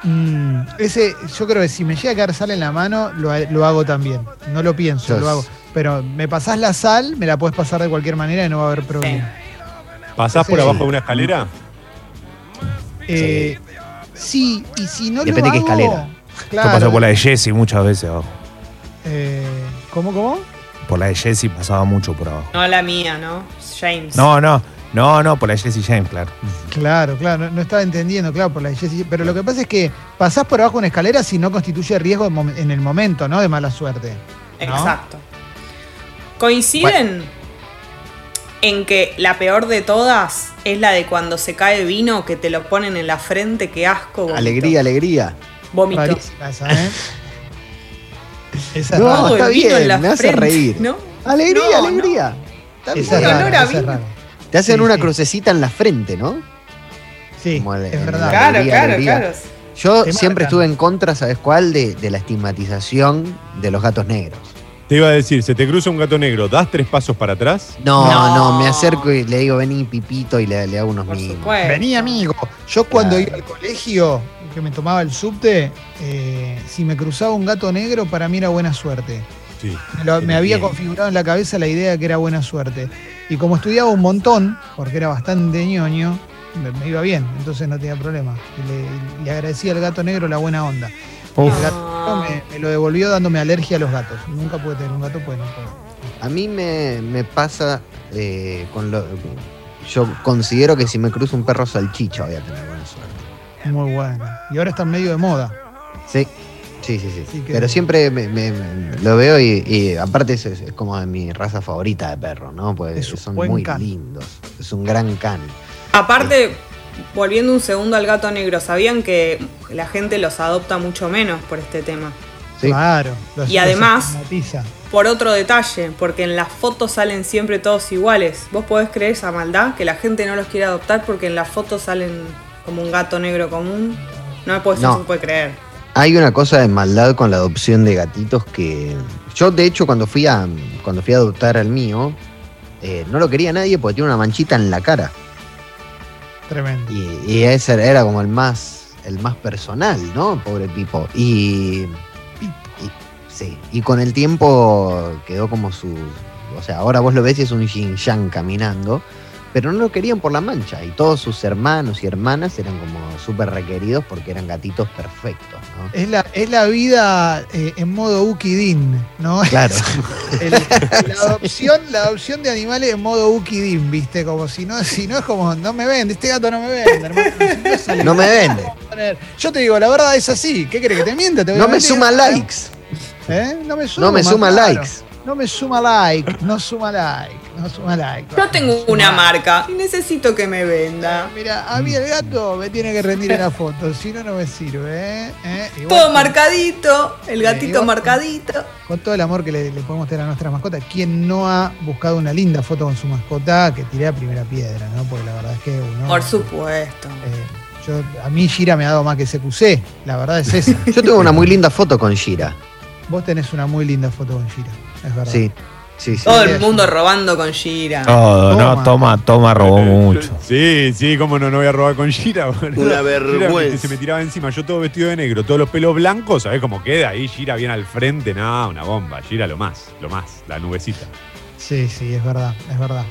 Mm, ese, yo creo que si me llega a quedar sal en la mano, lo, lo hago también. No lo pienso, lo hago. Pero me pasás la sal, me la puedes pasar de cualquier manera y no va a haber problema. ¿Pasás por abajo de una escalera? Eh, sí, y si no Depende lo qué escalera. Claro. Esto pasó por la de Jesse muchas veces abajo. eh, ¿Cómo, cómo? Por la de Jesse pasaba mucho por abajo. No la mía, ¿no? James. No, no, no, no, por la de Jesse James, claro. Claro, claro, no, no estaba entendiendo, claro, por la de Jessie, Pero lo que pasa es que pasás por abajo una escalera si no constituye riesgo en el momento, ¿no? De mala suerte. ¿no? Exacto. ¿Coinciden en que la peor de todas es la de cuando se cae vino que te lo ponen en la frente? ¡Qué asco! vomito. Alegría, alegría. Vómito. Esa, ¿eh? Esa No, está bien, me hace frente, reír. ¿no? Alegría, No, no. alegría. Está Esa olor a vino. Te hacen Sí, una sí. crucecita en la frente, ¿no? Sí, Como el- es el- verdad. Claro, Alegría, claro, alegría. claro. Yo Te siempre marcan. estuve en contra, ¿sabes cuál? De, de la estigmatización de los gatos negros. Te iba a decir, se te cruza un gato negro, ¿das tres pasos para atrás? No, no, No. me acerco y le digo, vení, pipito, y le, le hago unos mimos. Vení, amigo. Yo cuando Claro. iba al colegio, que me tomaba el subte, eh, si me cruzaba un gato negro, para mí era buena suerte. Sí. Me, lo- me Bien. había configurado en la cabeza la idea de que era buena suerte. Y como estudiaba un montón, porque era bastante ñoño, me, me iba bien, entonces no tenía problema. Y le, le agradecía al gato negro la buena onda. Y el gato negro me, me lo devolvió dándome alergia a los gatos. Nunca pude tener un gato, pues no puedo. A mí me, me pasa eh, con lo. Yo considero que si me cruza un perro salchicha voy a tener buena suerte. Muy bueno. Y ahora están medio de moda. Sí, sí, sí, sí. Que- Pero siempre me, me- me- lo veo y, y aparte es, es como de mi raza favorita de perro, ¿no? Pues Es un son muy can. lindos. Es un gran can. Aparte, volviendo un segundo al gato negro, ¿sabían que la gente los adopta mucho menos por este tema? Sí. Claro. los- Y además-. Por otro detalle, porque en las fotos salen siempre todos iguales. ¿Vos podés creer esa maldad? Que la gente no los quiere adoptar porque en las fotos salen como un gato negro común. No me No. no se puede creer. Hay una cosa de maldad con la adopción de gatitos que. Yo, de hecho, cuando fui a, cuando fui a adoptar al mío, eh, no lo quería nadie porque tiene una manchita en la cara. Tremendo. Y, y ese era como el más, el más personal, ¿no? Pobre Pipo. Y, y- sí, y con el tiempo quedó como su. O sea, ahora vos lo ves y es un yin yang caminando, pero no lo querían por la mancha. Y todos sus hermanos y hermanas eran como súper requeridos porque eran gatitos perfectos, ¿no? Es la, es la vida eh, en modo Ukidin, ¿no? Claro. El- la, adopción, la adopción de animales en modo Ukidin, ¿viste? Como si no, si no es como, no me vende, este gato no me vende, hermano. Si no sale No me vende. Yo te digo, la verdad es así. ¿Qué crees que te mienta? Te voy No me suma likes. ¿Eh? No me suma, No me suma likes. No me suma like, no suma like, no suma like. Yo tengo una marca y necesito que me venda. Mira, a mí el gato me tiene que rendir en la foto, si no, no me sirve. ¿eh? ¿Eh? Todo marcadito, el gatito marcadito. con todo el amor que le, le podemos tener a nuestra mascota, ¿quién no ha buscado una linda foto con su mascota que tiré a primera piedra, ¿no? Porque la verdad es que uno. Por supuesto. eh, yo, a mí Gira me ha dado más que CQC, la verdad es esa. Yo tengo una muy linda foto con Shira. Vos tenés una muy linda foto con Gira, es verdad. Sí, sí, sí. Todo el mundo robando con Gira. Todo, no, Toma. toma, robó mucho. Sí, sí, cómo no, no voy a robar con Gira. boludo. Una Gira vergüenza. se me tiraba encima, yo todo vestido de negro, todos los pelos blancos, ¿sabés cómo queda? Ahí Gira bien al frente, no, una bomba. Gira lo más, lo más, la nubecita. Sí, sí, es verdad, es verdad.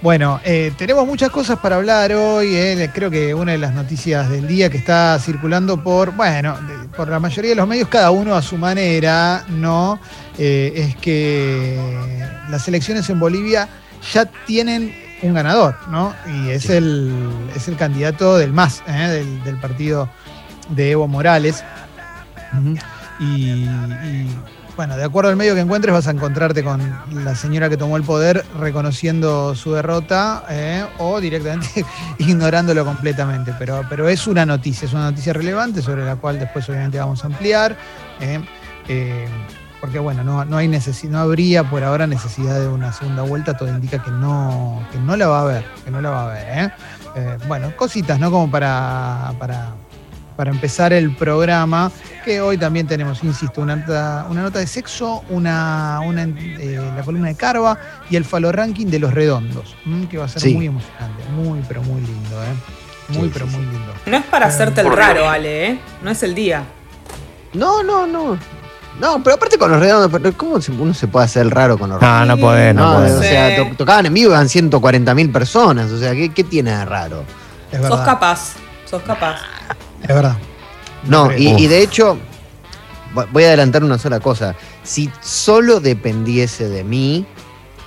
Bueno, eh, tenemos muchas cosas para hablar hoy. eh. Creo que una de las noticias del día que está circulando por, bueno, de- por la mayoría de los medios, cada uno a su manera, ¿no? Eh, es que las elecciones en Bolivia ya tienen un ganador, ¿no? Y es, Sí. el, es el candidato del MAS, ¿eh? del, del partido de Evo Morales. Y, y, bueno, de acuerdo al medio que encuentres, vas a encontrarte con la señora que tomó el poder reconociendo su derrota eh, o directamente ignorándolo completamente. Pero, pero es una noticia, es una noticia relevante sobre la cual después obviamente vamos a ampliar. eh, eh, porque bueno, no, no hay necesi- no habría por ahora necesidad de una segunda vuelta, todo indica que no, que no la va a haber, que no la va a haber. bueno, cositas, ¿no? Como para, para, para empezar el programa, que hoy también tenemos, insisto, una nota, una nota de sexo, una, una, eh, la columna de Carva y el falo ranking de los redondos, ¿m? que va a ser Sí. muy emocionante, muy pero muy lindo, ¿eh? Muy Sí, pero sí, muy sí. lindo. No es para Eh, hacerte el raro. Ale, ¿eh? No es el día. No, no, no. No, pero aparte con los redondos, pero ¿cómo se- uno se puede hacer el raro con los No, no podés, no, No, podés. o sea, to- tocaban en vivo, eran 140 mil personas. O sea, ¿qué, qué tiene de raro? Es Sos capaz, sos capaz. Es verdad. No, y, de hecho, vo- voy a adelantar una sola cosa. Si solo dependiese de mí,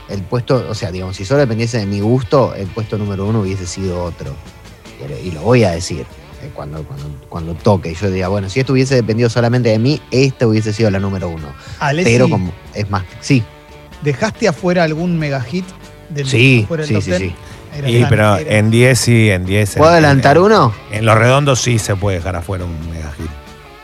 el puesto, o sea, digamos, si solo dependiese de mi gusto, el puesto número uno hubiese sido otro. Y, lo voy a decir eh, cuando, cuando, cuando toque. Yo diría, bueno, si esto hubiese dependido solamente de mí, esta hubiese sido la número uno. Alessi, Pero como es más, sí, ¿dejaste afuera algún mega hit del sí, fuera del sí, top sí, 10? sí. Era tan- pero era- en 10 sí, en 10. ¿Puedo en- adelantar en- uno? En los redondos sí se puede dejar afuera un mega hit.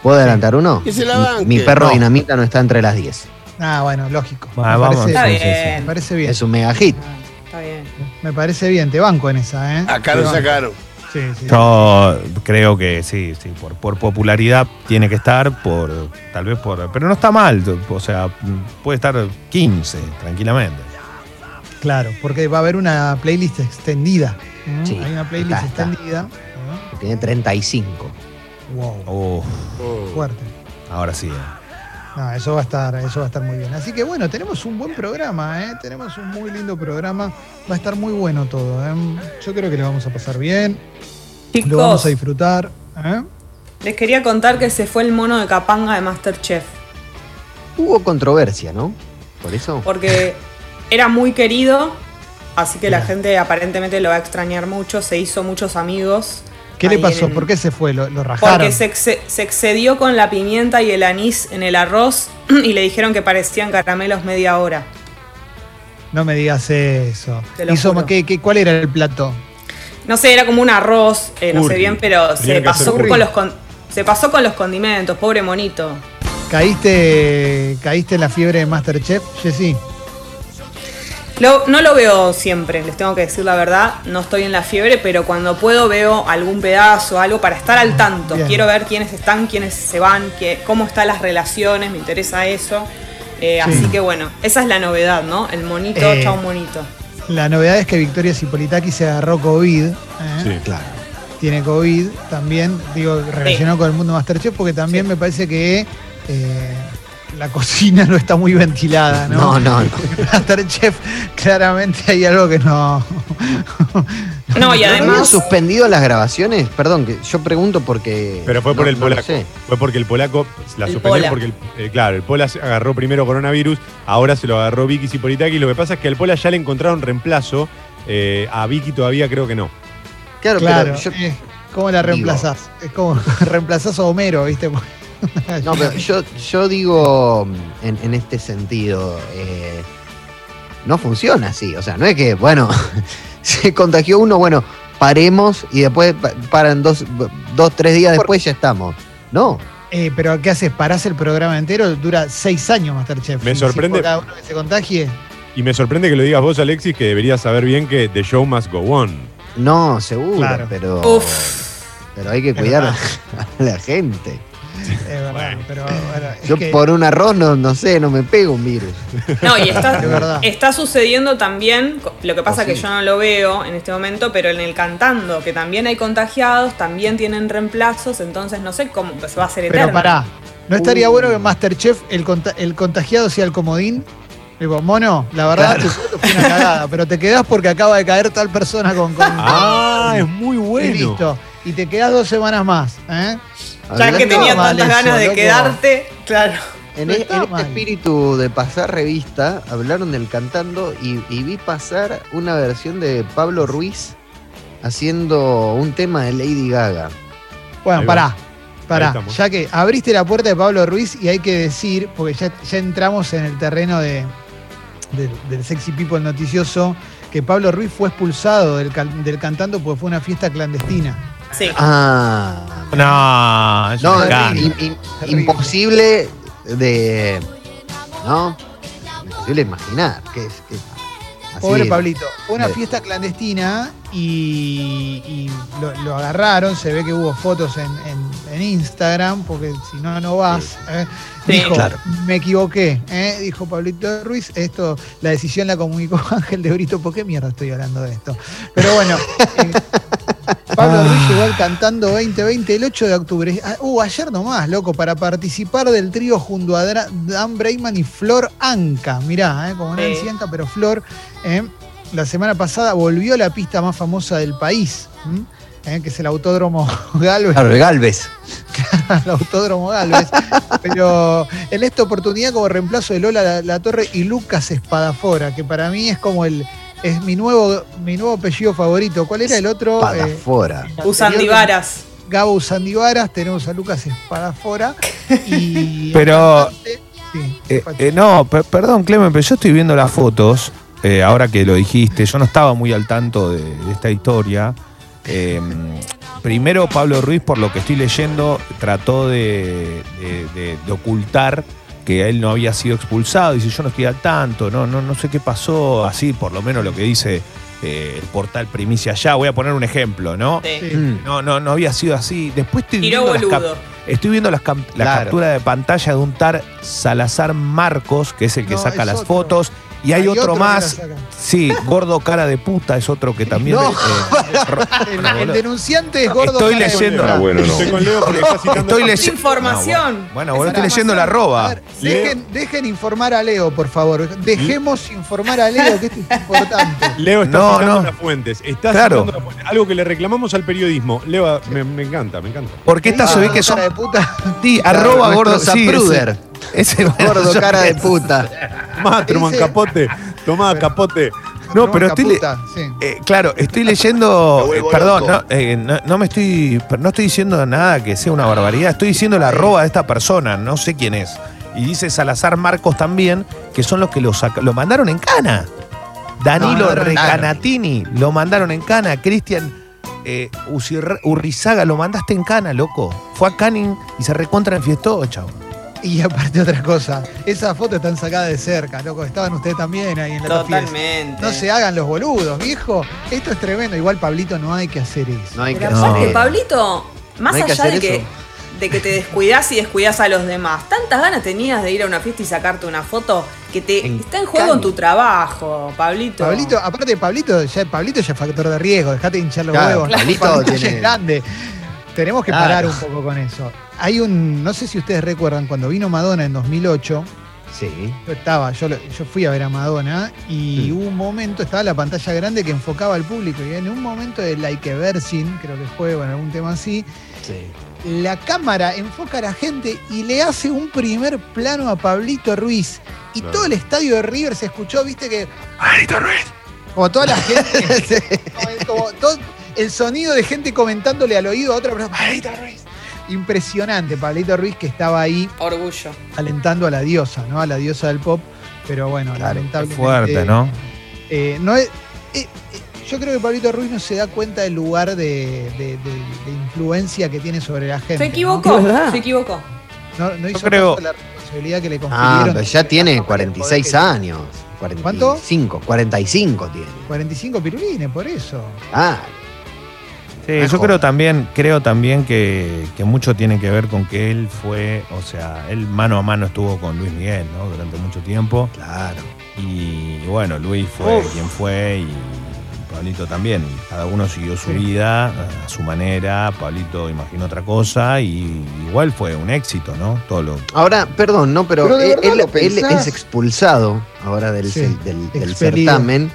¿Puedo adelantar uno? Que se la Mi- perro No. dinamita no está entre las 10. Ah, bueno, lógico. Ah, me, vamos, parece, Está bien. me parece bien. Es un mega hit. Ah, Está bien. Me parece bien, te banco en esa, ¿eh? Acá lo sacaron. Sí, sí. Yo creo que sí, sí, por, por popularidad tiene que estar, por tal vez por. Pero no está mal, o sea, puede estar 15 tranquilamente. Claro, porque va a haber una playlist extendida. Sí, Hay una playlist está, está. extendida. ¿no? Tiene 35. Wow, Uf, Oh. fuerte. ahora sí. eh. No, eso va a estar, eso va a estar muy bien. Así que bueno, tenemos un buen programa, ¿eh? Tenemos un muy lindo programa. Va a estar muy bueno todo. ¿eh? Yo creo que lo vamos a pasar bien. Lo vamos Chicos, a disfrutar. ¿eh? les quería contar que se fue el mono de Capanga de Masterchef. Hubo controversia, ¿no? Por eso. Porque era muy querido, así que la gente aparentemente lo va a extrañar mucho. Se hizo muchos amigos. ¿Qué le pasó? en- ¿Por qué se fue? ¿Lo, lo rajaron? Porque se, exce- se excedió con la pimienta y el anís en el arroz y le dijeron que parecían caramelos media hora. No me digas eso. Hizo-. ¿qué- qué- cuál era el plato? No sé, era como un arroz, eh, no sé bien, pero Tenía se pasó con los con- se pasó con los condimentos, pobre monito. ¿Caíste, ¿Caíste en la fiebre de Masterchef, Jessy? Lo- no lo veo siempre, les tengo que decir la verdad. No estoy en la fiebre, pero cuando puedo veo algún pedazo, algo para estar al tanto. Bien. Quiero ver quiénes están, quiénes se van, qué- cómo están las relaciones, me interesa eso. Eh, Sí. Así que bueno, esa es la novedad, ¿no? El monito, Eh, chao monito. La novedad es que Victoria Cipolitaki se agarró COVID. ¿eh? Sí. Claro. Tiene COVID también, digo, relacionado con el mundo Masterchef, porque también Sí. me parece que eh, la cocina no está muy ventilada, ¿no? No, no, no. Masterchef, claramente hay algo que no. No, y ¿No habían además, suspendido las grabaciones? Perdón, que yo pregunto porque. Pero fue por no- el no polaco. sé. Fue porque el polaco la El suspendió Pola. porque el, eh, claro, el Pola se agarró primero coronavirus, ahora se lo agarró Vicky Cipolitaki. Lo que pasa es que al Pola ya le encontraron reemplazo. eh, a Vicky todavía creo que no. Claro, Claro, pero yo, ¿cómo la digo- reemplazás? Es como reemplazás a Homero, ¿viste? no, pero yo, yo digo en, en este sentido, eh, no funciona así. O sea, no es que, bueno, se contagió uno, bueno, paremos y después pa- paran dos, dos tres días después ya estamos. No, Eh, pero ¿qué haces? ¿Parás el programa entero? Dura seis años Masterchef. Me si sorprende- cada uno que se contagie. Y me sorprende que lo digas vos, Alexis, que deberías saber bien que The Show Must Go On. no, seguro, Claro. pero. Uf. Pero hay que cuidar a la gente. Es verdad, Bueno. pero bueno, es Yo que- por un arroz no, no sé, no me pego un virus. no, y está, está sucediendo también, lo que pasa Oh, que sí. yo no lo veo en este momento, pero en el cantando, que también hay contagiados, también tienen reemplazos, entonces no sé cómo se va a hacer eterno. Pero pará, ¿no estaría Uh. bueno que en Masterchef el, conta- el contagiado sea el comodín? Digo, mono, la verdad tu foto fue una cagada, pero te quedás porque acaba de caer tal persona con. con Ah, es muy y bueno. listo. Y te quedás dos semanas más. ¿eh? Ya que tenía tantas eso, ganas de loco. quedarte, claro. En, No está en este espíritu de pasar revista, hablaron del cantando y, y vi pasar una versión de Pablo Ruiz haciendo un tema de Lady Gaga. Bueno, pará. Pará, ya que abriste la puerta de Pablo Ruiz y hay que decir, porque ya, ya entramos en el terreno de, del- del sexy people noticioso, que Pablo Ruiz fue expulsado del, del cantando porque fue una fiesta clandestina. Sí. Ah, No, es no, es imposible de. ¿No? Imposible imaginar. Que es, que- así- Pobre Pablito. Fue una de- fiesta clandestina y, y lo, lo agarraron. Se ve que hubo fotos en, en- en Instagram, porque si no, no vas. ¿eh? Sí, Dijo, claro. me equivoqué. ¿eh? Dijo Pablito Ruiz. Esto, la decisión la comunicó Ángel de Brito. ¿Por qué mierda estoy hablando de esto? Pero bueno. eh, Pablo Ruiz llegó al Cantando 2020 el 8 de octubre. Ah, Uh, ayer nomás, loco, para participar del trío junto a Dan Brayman y Flor Anca. Mirá, eh, como Sí. Nancy Anca, pero Flor. eh, la semana pasada volvió a la pista más famosa del país, eh, que es el Autódromo Galvez. Claro, Galvez. el Autódromo Galvez. Pero en esta oportunidad como reemplazo de Lola La, La Torre y Lucas Espadafora, que para mí es como el es mi nuevo mi nuevo apellido favorito. ¿Cuál era el otro? Para Eh. Usandivaras. Gabo Usandivaras, tenemos a Lucas Espadafora y Pero- sí, Eh, eh, no, per- perdón, Clemen, pero yo estoy viendo las fotos, eh, ahora que lo dijiste, yo no estaba muy al tanto de, de esta historia. Eh, primero, Pablo Ruiz, por lo que estoy leyendo, trató de, de- de- de ocultar que él no había sido expulsado. Dice, yo no estoy al tanto, no, no, no sé qué pasó, así por lo menos lo que dice eh, el portal Primicia Ya. Voy a poner un ejemplo, ¿no? Sí. Sí. Mm. No, no, no había sido así. Después estoy Tiró viendo las. Estoy viendo las la Claro. captura de pantalla de un tal Salazar Marcos, que es el que No, saca las otro. fotos. Y hay, otro, más. Sí, gordo cara de puta es otro que también. No. eh, El, denunciante es gordo. Estoy cara de leyendo- puta. Ah, bueno, no. Estoy con Leo porque está citando. Estoy leyendo. Información. No, bueno, bueno, Es estoy leyendo la arroba. ver, dejen, dejen informar a Leo, por favor. Dejemos informar a Leo, que esto es importante. Leo está No, citando las fuentes. Está Claro. las fuentes. Algo que le reclamamos al periodismo. Leo, me, me encanta, me encanta. Porque estas se ve Ah, que son. cara de puta. Sí, arroba gordo. Sí. Ese, Gordo cara de puta. Tomá, Truman Capote. Tomá, Capote. No, pero estoy le- sí. Eh, claro, estoy leyendo. Me vuelvo eh, perdón, loco. eh, no, no me estoy. No estoy diciendo nada que sea una barbaridad. Estoy diciendo la arroba de esta persona, no sé quién es. Y dice Salazar Marcos también, que son los que lo, saca- lo mandaron en cana. Danilo No, no, Recanatini lo mandaron en cana. Cristian eh, Urrizaga lo mandaste en cana, loco. Fue a Canning y se recontra enfiestó, chavo. Y aparte otra cosa, esas fotos están sacadas de cerca, loco. Estaban ustedes también ahí en la fiesta. Totalmente. No se hagan los boludos, viejo. Esto es tremendo. Igual, Pablito, no hay que hacer eso. No hay que Pero No. hacer. Pablito, más No que allá hacer de que, eso. de que te descuidás y descuidás a los demás, tantas ganas tenías de ir a una fiesta y sacarte una foto que te En está en juego en tu trabajo, Pablito. Pablito, aparte Pablito, ya, Pablito ya es factor de riesgo, dejate de hinchar los Claro, huevos. Pablito ya tiene- es grande. Tenemos que Claro. parar un poco con eso. Hay un, no sé si ustedes recuerdan, cuando vino Madonna en 2008, Sí. yo estaba, yo, yo fui a ver a Madonna y Mm. hubo un momento, estaba la pantalla grande que enfocaba al público y en un momento de Like a Virgin, creo que fue, bueno, algún tema así, Sí. la cámara enfoca a la gente y le hace un primer plano a Pablito Ruiz. Y todo el estadio de River se escuchó, viste que. ¡Pablito Ruiz! Como toda la gente. como, como todo el sonido de gente comentándole al oído a otra persona. ¡Pablito Ruiz! Impresionante, Pablito Ruiz que estaba ahí Orgullo. alentando a la diosa, ¿no? A la diosa del pop. Pero bueno, Claro, lamentablemente. Fuerte, ¿no? Eh, no es- eh, eh, yo creo que Pablito Ruiz no se da cuenta del lugar de, de- de- de influencia que tiene sobre la gente. Se ¿no? equivocó, se equivocó. No, no hizo creo- caso a la responsabilidad que le Ah, confirieron. pero ya tiene la cámara y el poder 46 que- años. ¿Cuánto? 45. 45 tiene. 45 pirulines, por eso. Ah, Sí, Mejor. yo creo también, creo también que, que mucho tiene que ver con que él fue, o sea, él mano a mano estuvo con Luis Miguel, ¿no? Durante mucho tiempo. claro. Y bueno, Luis fue Uf. quien fue y Pablito también. Cada uno siguió su vida a, a su manera. Pablito imaginó otra cosa y igual fue un éxito, ¿no? Todo lo. Ahora, perdón, no, pero, él, es expulsado ahora del, Sí, del- certamen,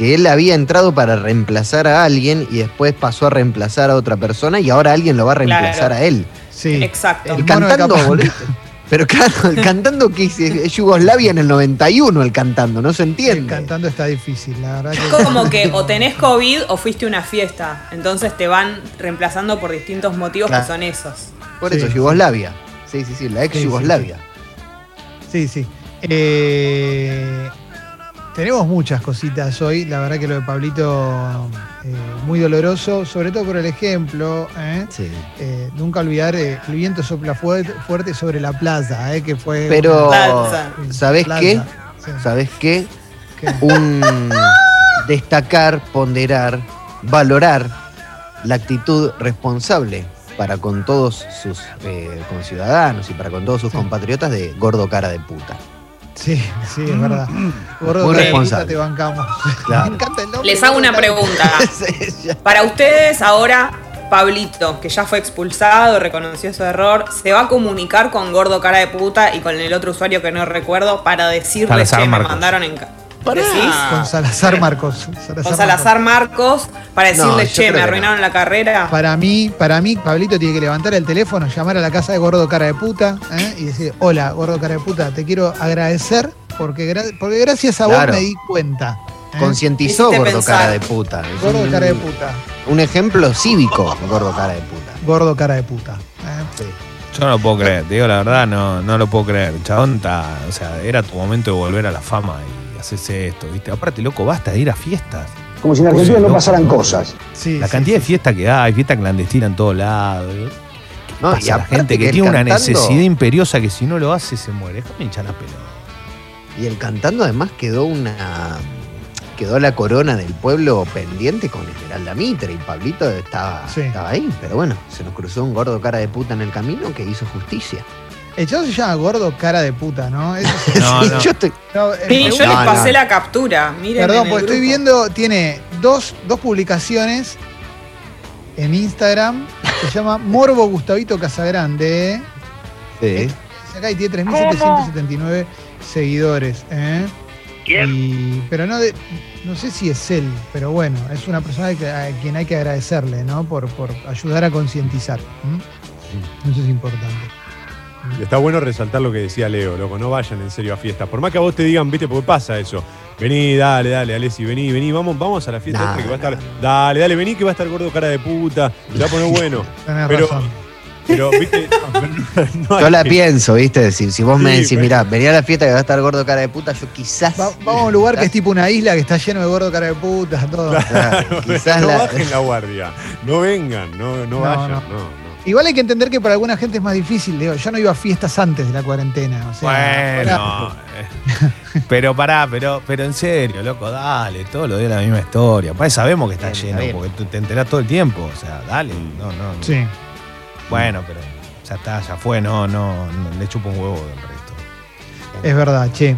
que él había entrado para reemplazar a alguien y después pasó a reemplazar a otra persona y ahora alguien lo va a reemplazar Claro. a él. Sí. Exacto. El El cantando, boludo. Pero claro, el cantando que es, es Yugoslavia en el 91, el cantando, no se El entiende. cantando está difícil, la verdad. Es que- como que o tenés COVID o fuiste a una fiesta. Entonces te van reemplazando por distintos motivos Claro. que son esos. Por Sí. eso, Yugoslavia. Sí, sí, sí, la ex Sí, sí, Yugoslavia. Sí, sí. Eh, tenemos muchas cositas hoy. La verdad que lo de Pablito eh, muy doloroso, sobre todo por el ejemplo. ¿eh? Sí. Eh, nunca olvidar, eh, el viento sopla fuerte, fuerte sobre la plaza, ¿eh? que fue. Pero, Plaza. una- ¿sabés plaza, qué? sí. ¿Sabes qué? ¿Qué? un destacar, ponderar, valorar la actitud responsable para con todos sus eh, conciudadanos y para con todos sus Sí. compatriotas de gordo cara de puta. Sí, sí, es verdad. Gordo, Muy responsable. te bancamos. Claro. Me encanta el nombre. Les hago una pregunta. Para ustedes ahora, Pablito, que ya fue expulsado, reconoció su error, se va a comunicar con Gordo Cara de Puta y con el otro usuario que no recuerdo para decirle Salazar que me mandaron en... ca- Pará. ¿Decís? Con Salazar Marcos. Con Salazar Marcos para No, decirle, yo che, me arruinaron la carrera. Para mí, para mí, Pablito tiene que levantar el teléfono, llamar a la casa de Gordo Cara de Puta ¿eh? y decir, hola, Gordo Cara de Puta, te quiero agradecer porque, gra- porque gracias a Claro. vos me di cuenta. ¿eh? Concientizó gordo pensar. cara de puta. Es Gordo un, Cara de Puta. un ejemplo cívico, gordo cara de puta. Gordo Cara de Puta. ¿eh? Sí. Yo no lo puedo creer, te digo la verdad, no, no lo puedo creer. Chabón, o sea, era tu momento de volver a la fama y haces esto, ¿viste? Aparte, loco, basta de ir a fiestas. Como si en Argentina no loco, pasaran ¿no? cosas. Sí, La sí, cantidad sí. de fiestas que hay, fiesta clandestina en todos lados. ¿eh? No, Pasa y la gente que, tiene una necesidad imperiosa que si no lo hace se muere. Déjame hinchar la pelota. Y el cantando además quedó una. Quedó la corona del pueblo pendiente con Esmeralda Mitre y Pablito estaba, Sí. estaba ahí. Pero bueno, se nos cruzó un gordo cara de puta en el camino que hizo justicia. El chavo se llama Gordo Cara de Puta, ¿no? Eso sí. No, Sí, no. yo estoy- No, eh, Sí, yo les pasé no. la captura. Miren Perdón, porque estoy viendo, tiene dos, dos publicaciones en Instagram. Se llama Morbo Gustavito Casagrande. Sí. Acá y tiene 3.779 seguidores. ¿eh? Y- pero no, de- no sé si es él, pero bueno, es una persona que- a quien hay que agradecerle, ¿no? Por, por ayudar a concientizar. Eso es importante. Y está bueno resaltar lo que decía Leo, loco, no vayan en serio a fiestas. Por más que a vos te digan, viste, porque pasa eso. Vení, dale, dale, Alessi, vení, vení, vamos, vamos a la fiesta esta que va a estar. Dale, dale, vení que va a estar gordo cara de puta. Se va a poner bueno. Tenés Pero- razón. Pero, viste, no, no- Yo la que- pienso, ¿viste? Si, si vos me decís, pero- mirá, venía a la fiesta que va a estar gordo cara de puta, yo quizás. Va- vamos a un lugar que es tipo una isla que está lleno de gordo cara de puta, todo. Claro, quizás no la- bajen la guardia. No vengan, no, no, No, vayan, no. no, no. Igual hay que entender que para alguna gente es más difícil, Leo. Yo no iba a fiestas antes de la cuarentena. O sea, Bueno, eh, pero pará, pero, pero en serio, loco, dale, todos los días la misma historia. Pues sabemos que está lleno, porque te enterás todo el tiempo. O sea, dale, no, no. no. Sí. Bueno, pero ya está, ya fue, no, no, no, le chupo un huevo del resto. Es verdad, che.